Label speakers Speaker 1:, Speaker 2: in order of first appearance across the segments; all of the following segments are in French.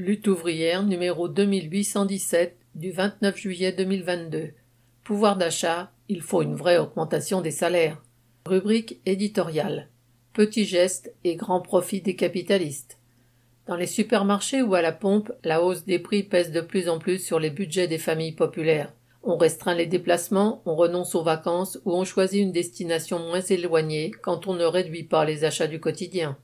Speaker 1: Lutte ouvrière numéro 2817 du 29 juillet 2022. Pouvoir d'achat, il faut une vraie augmentation des salaires. Rubrique éditoriale. Petits gestes et grands profits des capitalistes. Dans les supermarchés ou à la pompe, la hausse des prix pèse de plus en plus sur les budgets des familles populaires. On restreint les déplacements, on renonce aux vacances ou on choisit une destination moins éloignée quand on ne réduit pas les achats du quotidien.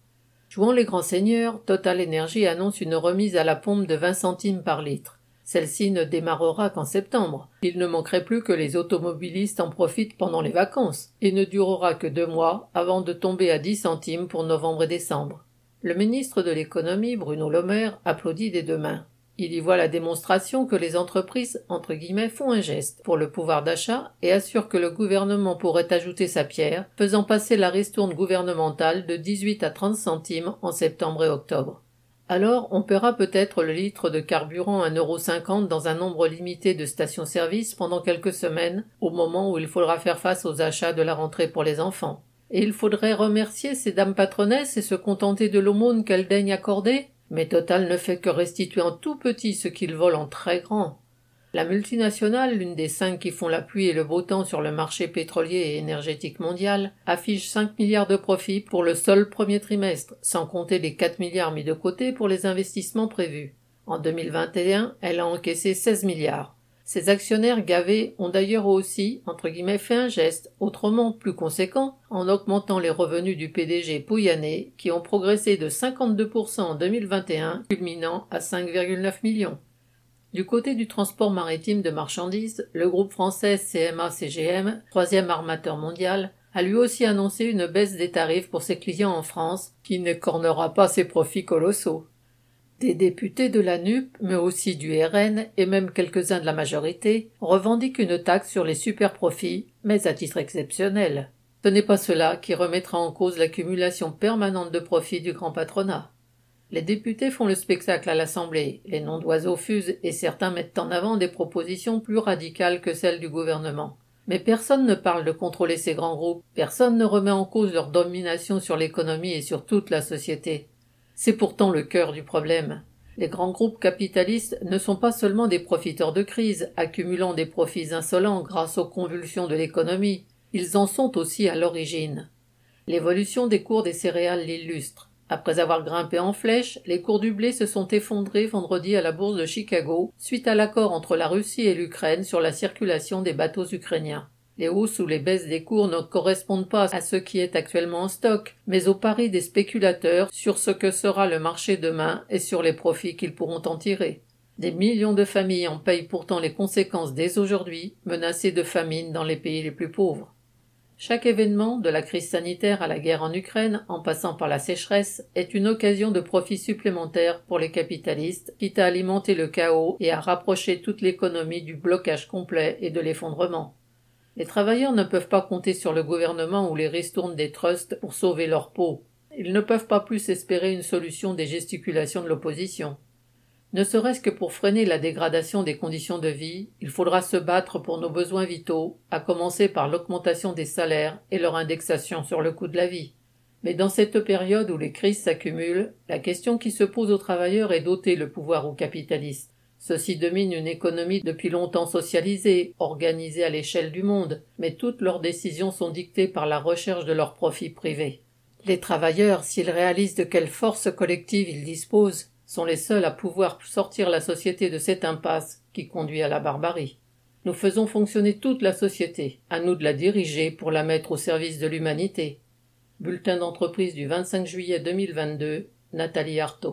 Speaker 1: Jouant les grands seigneurs, Total Energy annonce une remise à la pompe de 20 centimes par litre. Celle-ci ne démarrera qu'en septembre. Il ne manquerait plus que les automobilistes en profitent pendant les vacances, et ne durera que deux mois avant de tomber à 10 centimes pour novembre et décembre. Le ministre de l'économie, Bruno Le Maire, applaudit des deux mains. Il y voit la démonstration que les entreprises entre guillemets font un geste pour le pouvoir d'achat et assure que le gouvernement pourrait ajouter sa pierre, faisant passer la ristourne gouvernementale de 18 à 30 centimes en septembre et octobre. Alors on paiera peut-être le litre de carburant à 1,50€ dans un nombre limité de stations-service pendant quelques semaines, au moment où il faudra faire face aux achats de la rentrée pour les enfants. Et il faudrait remercier ces dames patronesses et se contenter de l'aumône qu'elles daignent accorder mais Total ne fait que restituer en tout petit ce qu'il vole en très grand. La multinationale, l'une des cinq qui font la pluie et le beau temps sur le marché pétrolier et énergétique mondial, affiche 5 milliards de profits pour le seul premier trimestre, sans compter les 4 milliards mis de côté pour les investissements prévus. En 2021, elle a encaissé 16 milliards. Ces actionnaires gavés ont d'ailleurs aussi, entre guillemets, fait un geste, autrement plus conséquent, en augmentant les revenus du PDG Pouyanné, qui ont progressé de 52% en 2021, culminant à 5,9 millions. Du côté du transport maritime de marchandises, le groupe français CMA-CGM, troisième armateur mondial, a lui aussi annoncé une baisse des tarifs pour ses clients en France, qui ne cornera pas ses profits colossaux. Des députés de la NUP, mais aussi du RN et même quelques-uns de la majorité, revendiquent une taxe sur les superprofits, mais à titre exceptionnel. Ce n'est pas cela qui remettra en cause l'accumulation permanente de profits du grand patronat. Les députés font le spectacle à l'Assemblée, les noms d'oiseaux fusent et certains mettent en avant des propositions plus radicales que celles du gouvernement. Mais personne ne parle de contrôler ces grands groupes, personne ne remet en cause leur domination sur l'économie et sur toute la société. C'est pourtant le cœur du problème. Les grands groupes capitalistes ne sont pas seulement des profiteurs de crise, accumulant des profits insolents grâce aux convulsions de l'économie, ils en sont aussi à l'origine. L'évolution des cours des céréales l'illustre. Après avoir grimpé en flèche, les cours du blé se sont effondrés vendredi à la bourse de Chicago suite à l'accord entre la Russie et l'Ukraine sur la circulation des bateaux ukrainiens. Les hausses ou les baisses des cours ne correspondent pas à ce qui est actuellement en stock, mais au pari des spéculateurs sur ce que sera le marché demain et sur les profits qu'ils pourront en tirer. Des millions de familles en payent pourtant les conséquences dès aujourd'hui, menacées de famine dans les pays les plus pauvres. Chaque événement, de la crise sanitaire à la guerre en Ukraine, en passant par la sécheresse, est une occasion de profit supplémentaire pour les capitalistes, quitte à alimenter le chaos et à rapprocher toute l'économie du blocage complet et de l'effondrement. Les travailleurs ne peuvent pas compter sur le gouvernement ou les ristournes des trusts pour sauver leur peau. Ils ne peuvent pas plus espérer une solution des gesticulations de l'opposition. Ne serait-ce que pour freiner la dégradation des conditions de vie, il faudra se battre pour nos besoins vitaux, à commencer par l'augmentation des salaires et leur indexation sur le coût de la vie. Mais dans cette période où les crises s'accumulent, la question qui se pose aux travailleurs est d'ôter le pouvoir aux capitalistes. Ceux-ci dominent une économie depuis longtemps socialisée, organisée à l'échelle du monde, mais toutes leurs décisions sont dictées par la recherche de leurs profits privés. Les travailleurs, s'ils réalisent de quelle force collective ils disposent, sont les seuls à pouvoir sortir la société de cette impasse qui conduit à la barbarie. Nous faisons fonctionner toute la société, à nous de la diriger pour la mettre au service de l'humanité. Bulletin d'entreprise du 25 juillet 2022, Nathalie Artaud.